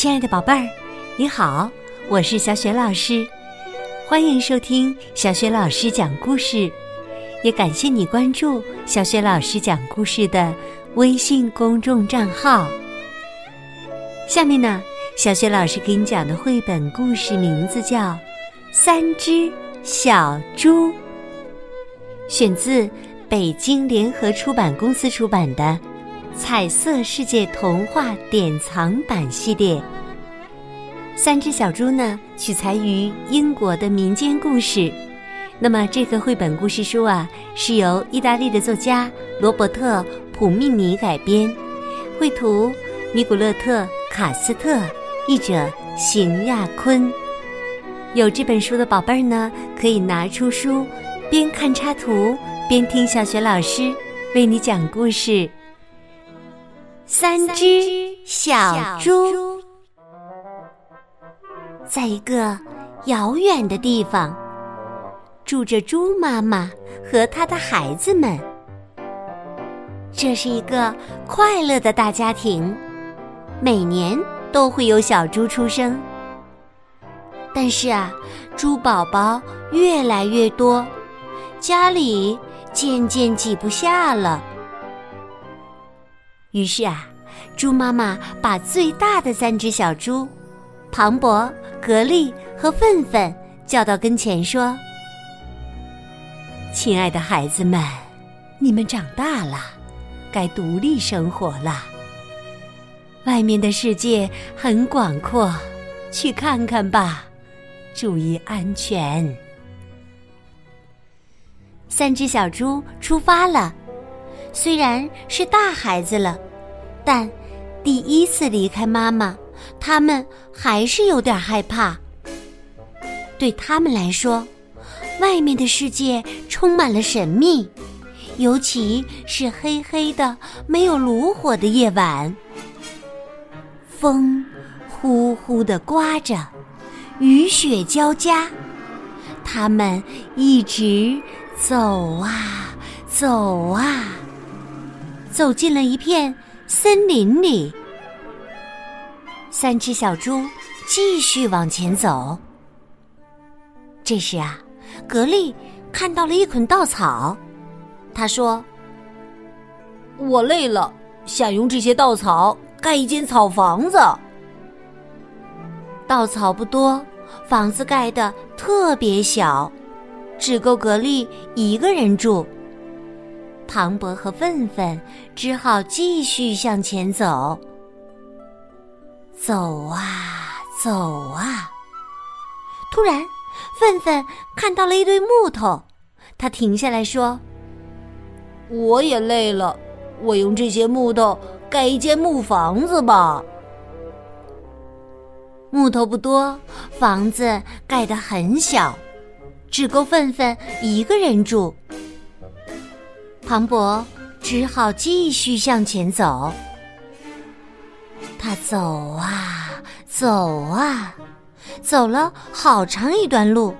亲爱的宝贝儿，你好，我是小雪老师，欢迎收听小雪老师讲故事，也感谢你关注小雪老师讲故事的微信公众账号。下面呢，小雪老师给你讲的绘本故事名字叫《三只小猪》，选自北京联合出版公司出版的。彩色世界童话典藏版系列，三只小猪呢取材于英国的民间故事。那么这个绘本故事书啊，是由意大利的作家罗伯特·普密尼改编，绘图尼古勒特·卡斯特，译者邢亚坤。有这本书的宝贝儿呢，可以拿出书，边看插图边听小学老师为你讲故事。三只小猪，在一个遥远的地方，住着猪妈妈和她的孩子们。这是一个快乐的大家庭，每年都会有小猪出生。但是啊，猪宝宝越来越多，家里渐渐挤不下了。于是啊，猪妈妈把最大的三只小猪——庞博、格力和愤愤叫到跟前，说：“亲爱的孩子们，你们长大了，该独立生活了。外面的世界很广阔，去看看吧，注意安全。”三只小猪出发了。虽然是大孩子了，但第一次离开妈妈，他们还是有点害怕。对他们来说，外面的世界充满了神秘，尤其是黑黑的、没有炉火的夜晚。风呼呼的刮着，雨雪交加，他们一直走啊走啊。走进了一片森林里，三只小猪继续往前走。这时啊，格力看到了一捆稻草，他说：“我累了，想用这些稻草盖一间草房子。稻草不多，房子盖的特别小，只够格力一个人住。”庞博和愤愤只好继续向前走，走啊走啊。突然，愤愤看到了一堆木头，他停下来说：“我也累了，我用这些木头盖一间木房子吧。”木头不多，房子盖得很小，只够愤愤一个人住。庞博只好继续向前走。他走啊走啊，走了好长一段路，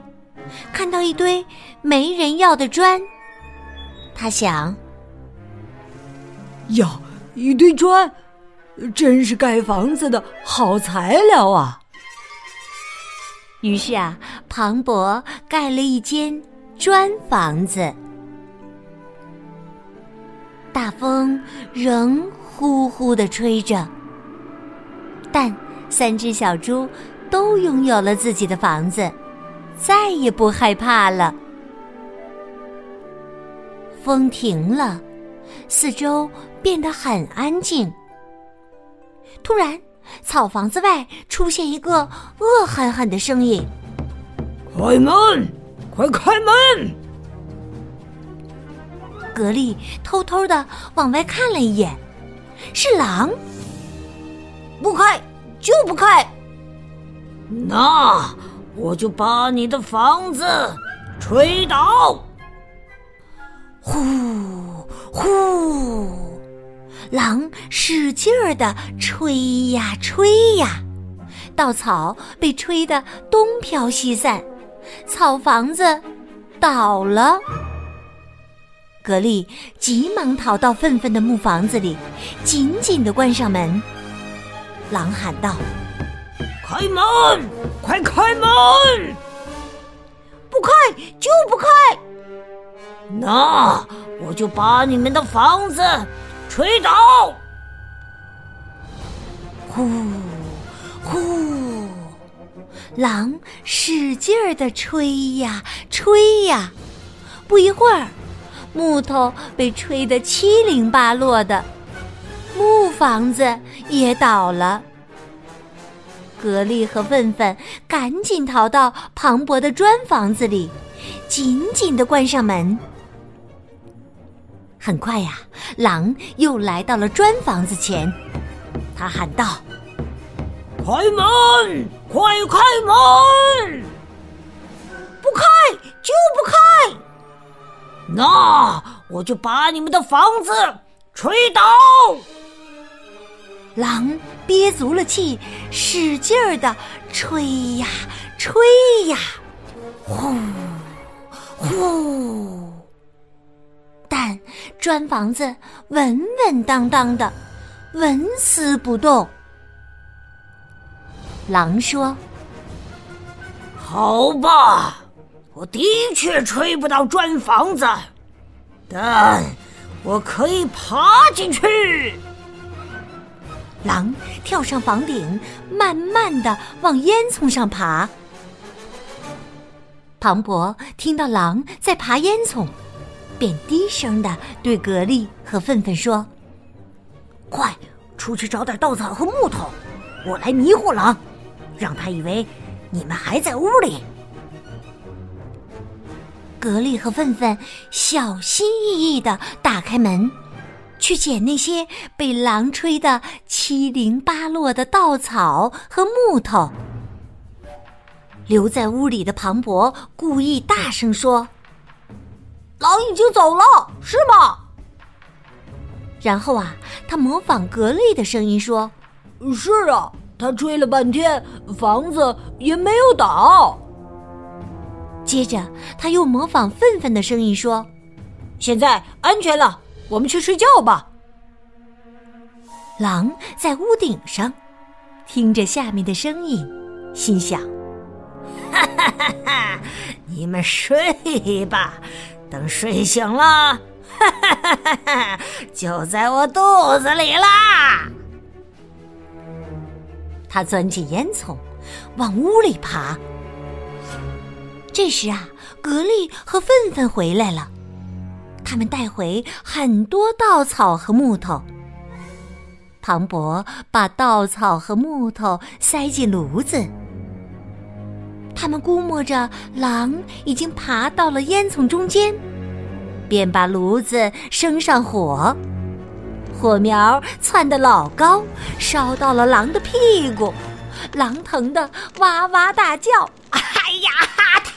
看到一堆没人要的砖。他想：呀，一堆砖，真是盖房子的好材料啊！于是啊，庞博盖了一间砖房子。大风仍呼呼的吹着，但三只小猪都拥有了自己的房子，再也不害怕了。风停了，四周变得很安静。突然，草房子外出现一个恶狠狠的声音：“开门，快开门！”格力偷偷的往外看了一眼，是狼。不开就不开，那我就把你的房子吹倒！呼呼，狼使劲儿的吹呀吹呀，稻草被吹得东飘西散，草房子倒了。格力急忙逃到愤愤的木房子里，紧紧的关上门。狼喊道：“开门！快开门！不开就不开！那我就把你们的房子吹倒！呼呼，狼使劲儿的吹呀吹呀，不一会儿，木头被吹得七零八落的，木房子也倒了。格力和粪粪赶紧逃到庞博的砖房子里，紧紧的关上门。很快呀，狼又来到了砖房子前，他喊道：“开门！快开门！那我就把你们的房子吹倒！”狼憋足了气，使劲儿的吹呀吹呀，呼呼。但砖房子稳稳当当的，纹丝不动。狼说：“好吧，我的确吹不到砖房子，但我可以爬进去。”狼跳上房顶，慢慢的往烟囱上爬。庞博听到狼在爬烟囱，便低声的对格力和粪粪说：“快出去找点稻草和木头，我来迷惑狼，让他以为你们还在屋里。”格力和粪粪小心翼翼地打开门。去捡那些被狼吹得七零八落的稻草和木头。留在屋里的庞博故意大声说：“狼已经走了，是吗？”然后啊，他模仿格力的声音说：“是啊，他吹了半天，房子也没有倒。”接着，他又模仿粪粪的声音说：“现在安全了。”我们去睡觉吧。狼在屋顶上，听着下面的声音，心想：“哈哈哈哈！你们睡吧，等睡醒了，哈哈哈哈就在我肚子里啦。”他钻进烟囱，往屋里爬。这时啊，格力和粪粪回来了。他们带回很多稻草和木头。庞博把稻草和木头塞进炉子。他们估摸着狼已经爬到了烟囱中间，便把炉子升上火。火苗窜得老高，烧到了狼的屁股，狼疼得哇哇大叫：“哎呀，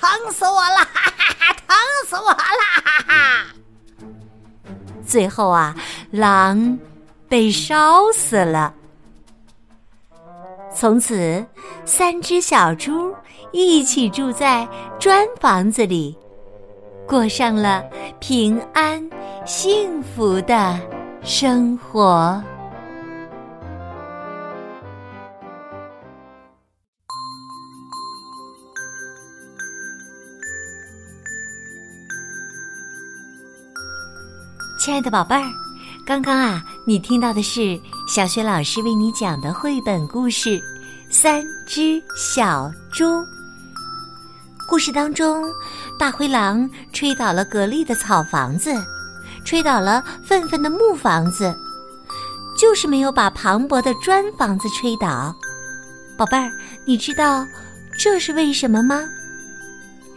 疼死我了！疼死我了！”最后啊，狼被烧死了。从此，三只小猪一起住在砖房子里，过上了平安幸福的生活。亲爱的宝贝儿，刚刚啊，你听到的是小雪老师为你讲的绘本故事《三只小猪》。故事当中，大灰狼吹倒了格力的草房子，吹倒了愤愤的木房子，就是没有把磅礴的砖房子吹倒。宝贝儿，你知道这是为什么吗？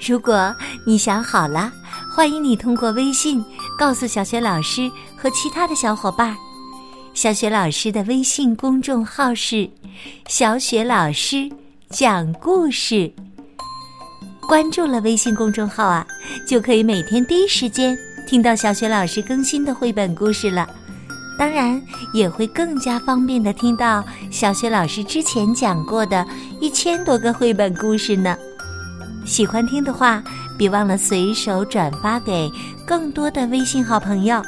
如果你想好了，欢迎你通过微信。告诉小雪老师和其他的小伙伴，小雪老师的微信公众号是“小雪老师讲故事”。关注了微信公众号啊，就可以每天第一时间听到小雪老师更新的绘本故事了。当然，也会更加方便的听到小雪老师之前讲过的一千多个绘本故事呢。喜欢听的话，别忘了随手转发给。更多的微信好朋友，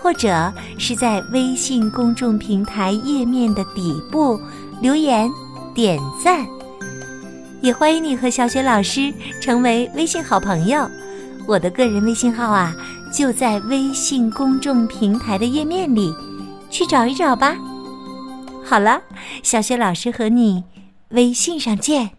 或者是在微信公众平台页面的底部留言，点赞。也欢迎你和小雪老师成为微信好朋友。我的个人微信号啊，就在微信公众平台的页面里，去找一找吧。好了，小雪老师和你微信上见。